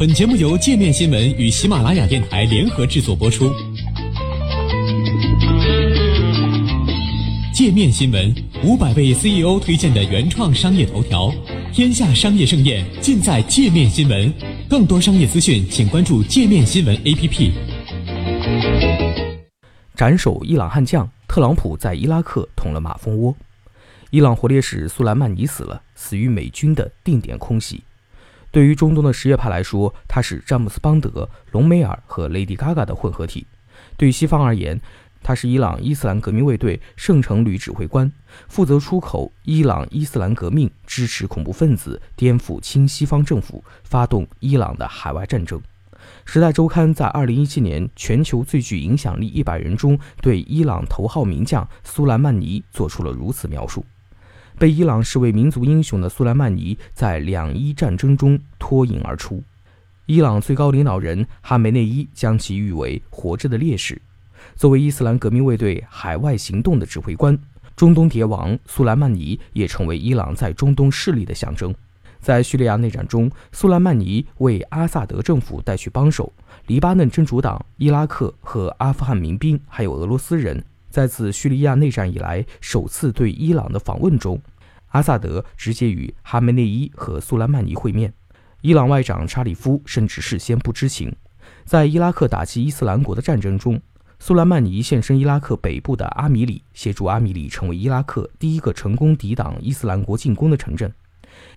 本节目由界面新闻与喜马拉雅电台联合制作播出。界面新闻五百位 CEO 推荐的原创商业头条，天下商业盛宴尽在界面新闻。更多商业资讯，请关注界面新闻 APP。斩首伊朗悍将，特朗普在伊拉克捅了马蜂窝。伊朗活烈士苏莱曼尼死了，死于美军的定点空袭。对于中东的什叶派来说，他是詹姆斯·邦德、隆美尔和 Lady Gaga 的混合体；对于西方而言，他是伊朗伊斯兰革命卫队圣城旅指挥官，负责出口伊朗伊斯兰革命，支持恐怖分子，颠覆亲西方政府，发动伊朗的海外战争。《时代周刊》在2017年全球最具影响力100人中，对伊朗头号名将苏莱曼尼做出了如此描述。被伊朗视为民族英雄的苏莱曼尼在两伊战争中脱颖而出，伊朗最高领导人哈梅内伊将其誉为“活着的烈士”。作为伊斯兰革命卫队海外行动的指挥官，中东谍王苏莱曼尼也成为伊朗在中东势力的象征。在叙利亚内战中，苏莱曼尼为阿萨德政府带去帮手，黎巴嫩真主党、伊拉克和阿富汗民兵，还有俄罗斯人。在自叙利亚内战以来首次对伊朗的访问中，阿萨德直接与哈梅内伊和苏莱曼尼会面。伊朗外长查理夫甚至事先不知情。在伊拉克打击伊斯兰国的战争中，苏莱曼尼现身伊拉克北部的阿米里，协助阿米里成为伊拉克第一个成功抵挡伊斯兰国进攻的城镇。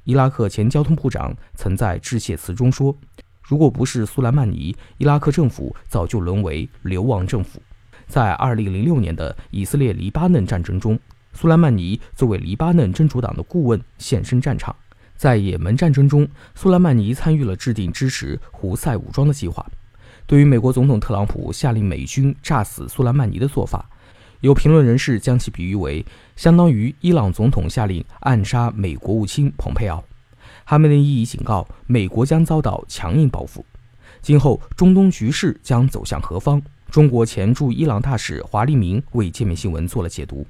伊拉克前交通部长曾在致谢词中说：“如果不是苏莱曼尼，伊拉克政府早就沦为流亡政府。”在2006年的以色列黎巴嫩战争中，苏莱曼尼作为黎巴嫩真主党的顾问现身战场。在也门战争中，苏莱曼尼参与了制定支持胡塞武装的计划。对于美国总统特朗普下令美军炸死苏莱曼尼的做法，有评论人士将其比喻为相当于伊朗总统下令暗杀美国务卿蓬佩奥。哈梅内伊已警告，美国将遭到强硬报复。今后中东局势将走向何方？中国前驻伊朗大使华立明为界面新闻做了解读。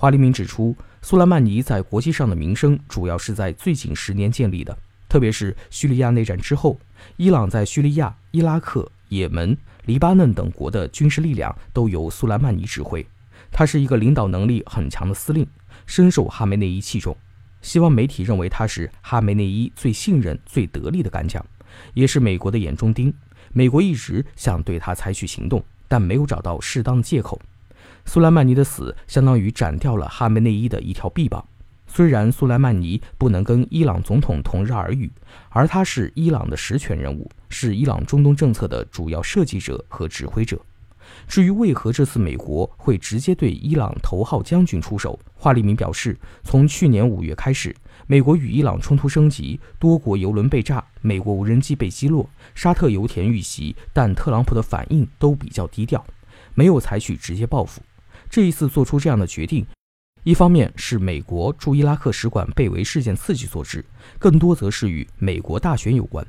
华黎明指出，苏莱曼尼在国际上的名声主要是在最近十年建立的，特别是叙利亚内战之后，伊朗在叙利亚、伊拉克、也门、黎巴嫩等国的军事力量都由苏莱曼尼指挥。他是一个领导能力很强的司令，深受哈梅内伊器重。西方媒体认为他是哈梅内伊最信任、最得力的干将，也是美国的眼中钉。美国一直想对他采取行动，但没有找到适当的借口。苏莱曼尼的死相当于斩掉了哈梅内伊的一条臂膀。虽然苏莱曼尼不能跟伊朗总统同日而语，而他是伊朗的实权人物，是伊朗中东政策的主要设计者和指挥者。至于为何这次美国会直接对伊朗头号将军出手，华立明表示，从去年五月开始。美国与伊朗冲突升级，多国油轮被炸，美国无人机被击落，沙特油田遇袭，但特朗普的反应都比较低调，没有采取直接报复。这一次做出这样的决定，一方面是美国驻伊拉克使馆被围事件刺激所致，更多则是与美国大选有关。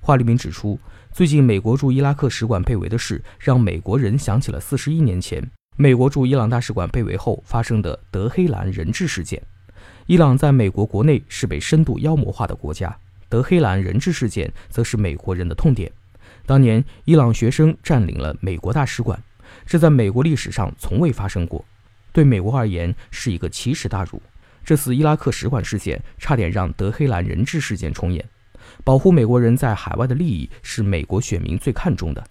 华立明指出，最近美国驻伊拉克使馆被围的事，让美国人想起了四十一年前美国驻伊朗大使馆被围后发生的德黑兰人质事件。伊朗在美国国内是被深度妖魔化的国家，德黑兰人质事件则是美国人的痛点。当年伊朗学生占领了美国大使馆，这在美国历史上从未发生过，对美国而言是一个奇耻大辱。这次伊拉克使馆事件差点让德黑兰人质事件重演。保护美国人在海外的利益是美国选民最看重的。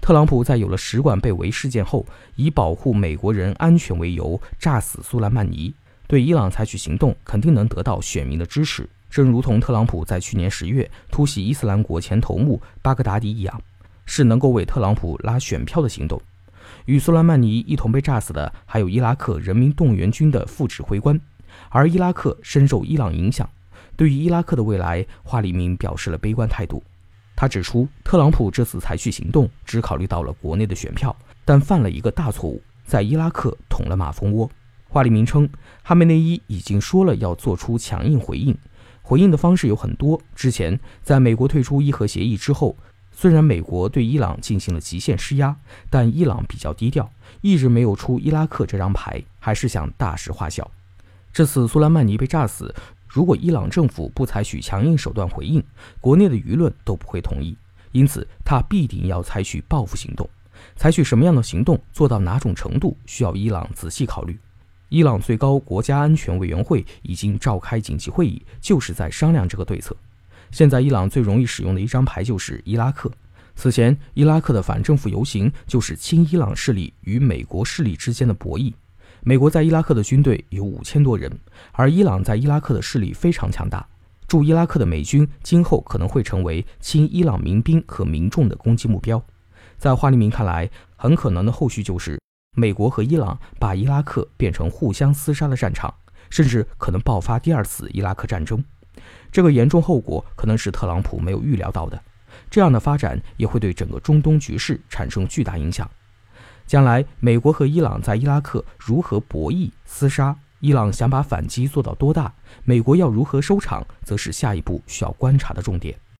特朗普在有了使馆被围事件后，以保护美国人安全为由炸死苏莱曼尼。对伊朗采取行动，肯定能得到选民的支持，正如同特朗普在去年十月突袭伊斯兰国前头目巴格达迪一样，是能够为特朗普拉选票的行动。与苏莱曼尼一同被炸死的还有伊拉克人民动员军的副指挥官，而伊拉克深受伊朗影响。对于伊拉克的未来，华里明表示了悲观态度。他指出，特朗普这次采取行动只考虑到了国内的选票，但犯了一个大错误，在伊拉克捅了马蜂窝。华利明称，哈梅内伊已经说了要做出强硬回应，回应的方式有很多。之前在美国退出伊核协议之后，虽然美国对伊朗进行了极限施压，但伊朗比较低调，一直没有出伊拉克这张牌，还是想大事化小。这次苏莱曼尼被炸死，如果伊朗政府不采取强硬手段回应，国内的舆论都不会同意。因此，他必定要采取报复行动。采取什么样的行动，做到哪种程度，需要伊朗仔细考虑。伊朗最高国家安全委员会已经召开紧急会议，就是在商量这个对策。现在，伊朗最容易使用的一张牌就是伊拉克。此前，伊拉克的反政府游行就是亲伊朗势力与美国势力之间的博弈。美国在伊拉克的军队有五千多人，而伊朗在伊拉克的势力非常强大。驻伊拉克的美军今后可能会成为亲伊朗民兵和民众的攻击目标。在华黎明看来，很可能的后续就是美国和伊朗把伊拉克变成互相厮杀的战场，甚至可能爆发第二次伊拉克战争。这个严重后果可能是特朗普没有预料到的。这样的发展也会对整个中东局势产生巨大影响。将来，美国和伊朗在伊拉克如何博弈厮杀？伊朗想把反击做到多大？美国要如何收场，则是下一步需要观察的重点。